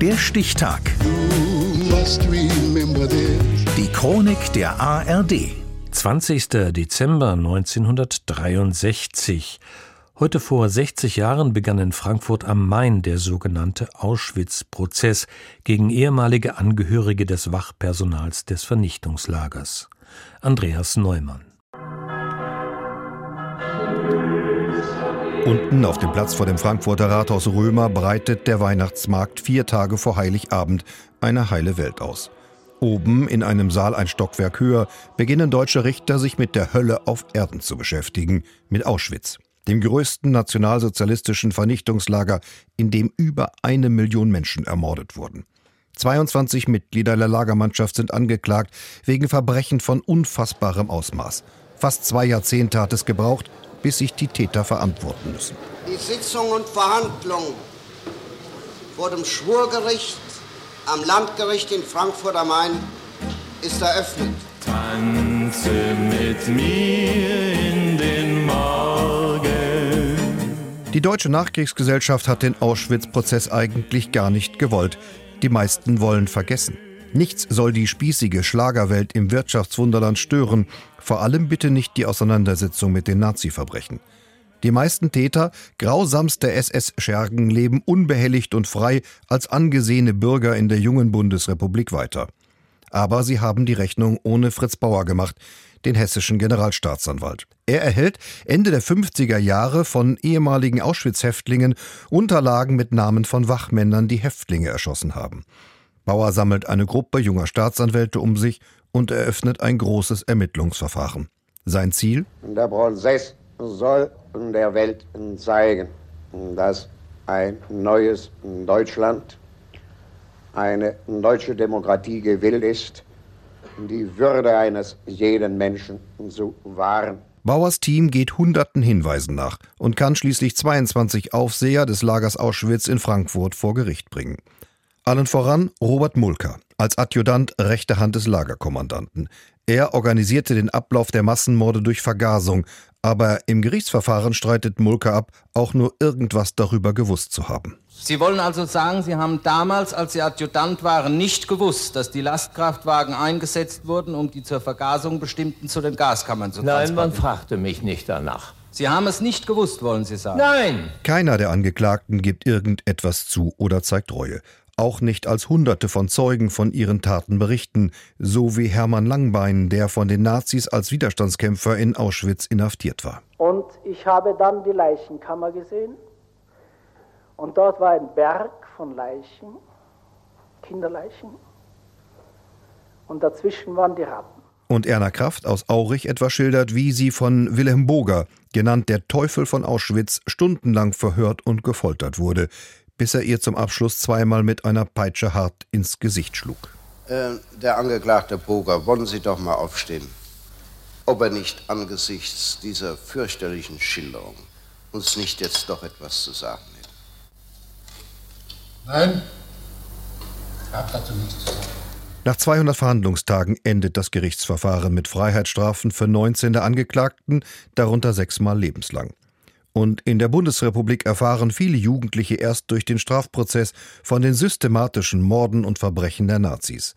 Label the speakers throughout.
Speaker 1: Der Stichtag. Die Chronik der ARD.
Speaker 2: 20. Dezember 1963. Heute vor 60 Jahren begann in Frankfurt am Main der sogenannte Auschwitz-Prozess gegen ehemalige Angehörige des Wachpersonals des Vernichtungslagers. Andreas Neumann.
Speaker 3: Unten auf dem Platz vor dem Frankfurter Rathaus Römer breitet der Weihnachtsmarkt vier Tage vor Heiligabend eine heile Welt aus. Oben in einem Saal ein Stockwerk höher beginnen deutsche Richter sich mit der Hölle auf Erden zu beschäftigen, mit Auschwitz, dem größten nationalsozialistischen Vernichtungslager, in dem über eine Million Menschen ermordet wurden. 22 Mitglieder der Lagermannschaft sind angeklagt wegen Verbrechen von unfassbarem Ausmaß. Fast zwei Jahrzehnte hat es gebraucht, bis sich die Täter verantworten müssen.
Speaker 4: Die Sitzung und Verhandlung vor dem Schwurgericht am Landgericht in Frankfurt am Main ist eröffnet.
Speaker 5: Tanze mit mir in den Morgen.
Speaker 3: Die deutsche Nachkriegsgesellschaft hat den Auschwitz-Prozess eigentlich gar nicht gewollt. Die meisten wollen vergessen. Nichts soll die spießige Schlagerwelt im Wirtschaftswunderland stören, vor allem bitte nicht die Auseinandersetzung mit den Nazi-Verbrechen. Die meisten Täter grausamster SS-Schergen leben unbehelligt und frei als angesehene Bürger in der jungen Bundesrepublik weiter. Aber sie haben die Rechnung ohne Fritz Bauer gemacht, den hessischen Generalstaatsanwalt. Er erhält Ende der 50er Jahre von ehemaligen Auschwitz-Häftlingen Unterlagen mit Namen von Wachmännern, die Häftlinge erschossen haben. Bauer sammelt eine Gruppe junger Staatsanwälte um sich und eröffnet ein großes Ermittlungsverfahren. Sein Ziel?
Speaker 4: Der Prozess soll der Welt zeigen, dass ein neues Deutschland, eine deutsche Demokratie gewillt ist, die Würde eines jeden Menschen zu wahren.
Speaker 3: Bauers Team geht hunderten Hinweisen nach und kann schließlich 22 Aufseher des Lagers Auschwitz in Frankfurt vor Gericht bringen. Allen voran Robert Mulker als Adjutant rechte Hand des Lagerkommandanten. Er organisierte den Ablauf der Massenmorde durch Vergasung, aber im Gerichtsverfahren streitet Mulker ab, auch nur irgendwas darüber gewusst zu haben.
Speaker 6: Sie wollen also sagen, Sie haben damals, als Sie Adjutant waren, nicht gewusst, dass die Lastkraftwagen eingesetzt wurden, um die zur Vergasung bestimmten zu den Gaskammern zu
Speaker 7: transportieren? Nein, man fragte mich nicht danach.
Speaker 6: Sie haben es nicht gewusst, wollen Sie sagen?
Speaker 7: Nein!
Speaker 3: Keiner der Angeklagten gibt irgendetwas zu oder zeigt Reue auch nicht als Hunderte von Zeugen von ihren Taten berichten, so wie Hermann Langbein, der von den Nazis als Widerstandskämpfer in Auschwitz inhaftiert war.
Speaker 8: Und ich habe dann die Leichenkammer gesehen und dort war ein Berg von Leichen, Kinderleichen und dazwischen waren die Ratten.
Speaker 3: Und Erna Kraft aus Aurich etwa schildert, wie sie von Wilhelm Boger, genannt der Teufel von Auschwitz, stundenlang verhört und gefoltert wurde, bis er ihr zum Abschluss zweimal mit einer Peitsche hart ins Gesicht schlug.
Speaker 4: Äh, der Angeklagte Boger, wollen Sie doch mal aufstehen. Ob er nicht angesichts dieser fürchterlichen Schilderung uns nicht jetzt doch etwas zu sagen hätte.
Speaker 9: Nein, ich habe dazu nichts zu sagen.
Speaker 3: Nach 200 Verhandlungstagen endet das Gerichtsverfahren mit Freiheitsstrafen für 19 der Angeklagten, darunter sechsmal lebenslang. Und in der Bundesrepublik erfahren viele Jugendliche erst durch den Strafprozess von den systematischen Morden und Verbrechen der Nazis.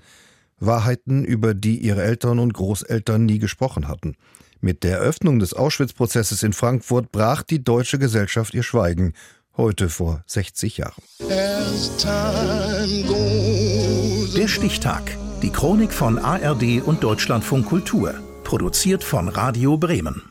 Speaker 3: Wahrheiten, über die ihre Eltern und Großeltern nie gesprochen hatten. Mit der Eröffnung des Auschwitz-Prozesses in Frankfurt brach die deutsche Gesellschaft ihr Schweigen, heute vor 60 Jahren.
Speaker 1: Der Stichtag. Die Chronik von ARD und Deutschlandfunk Kultur. Produziert von Radio Bremen.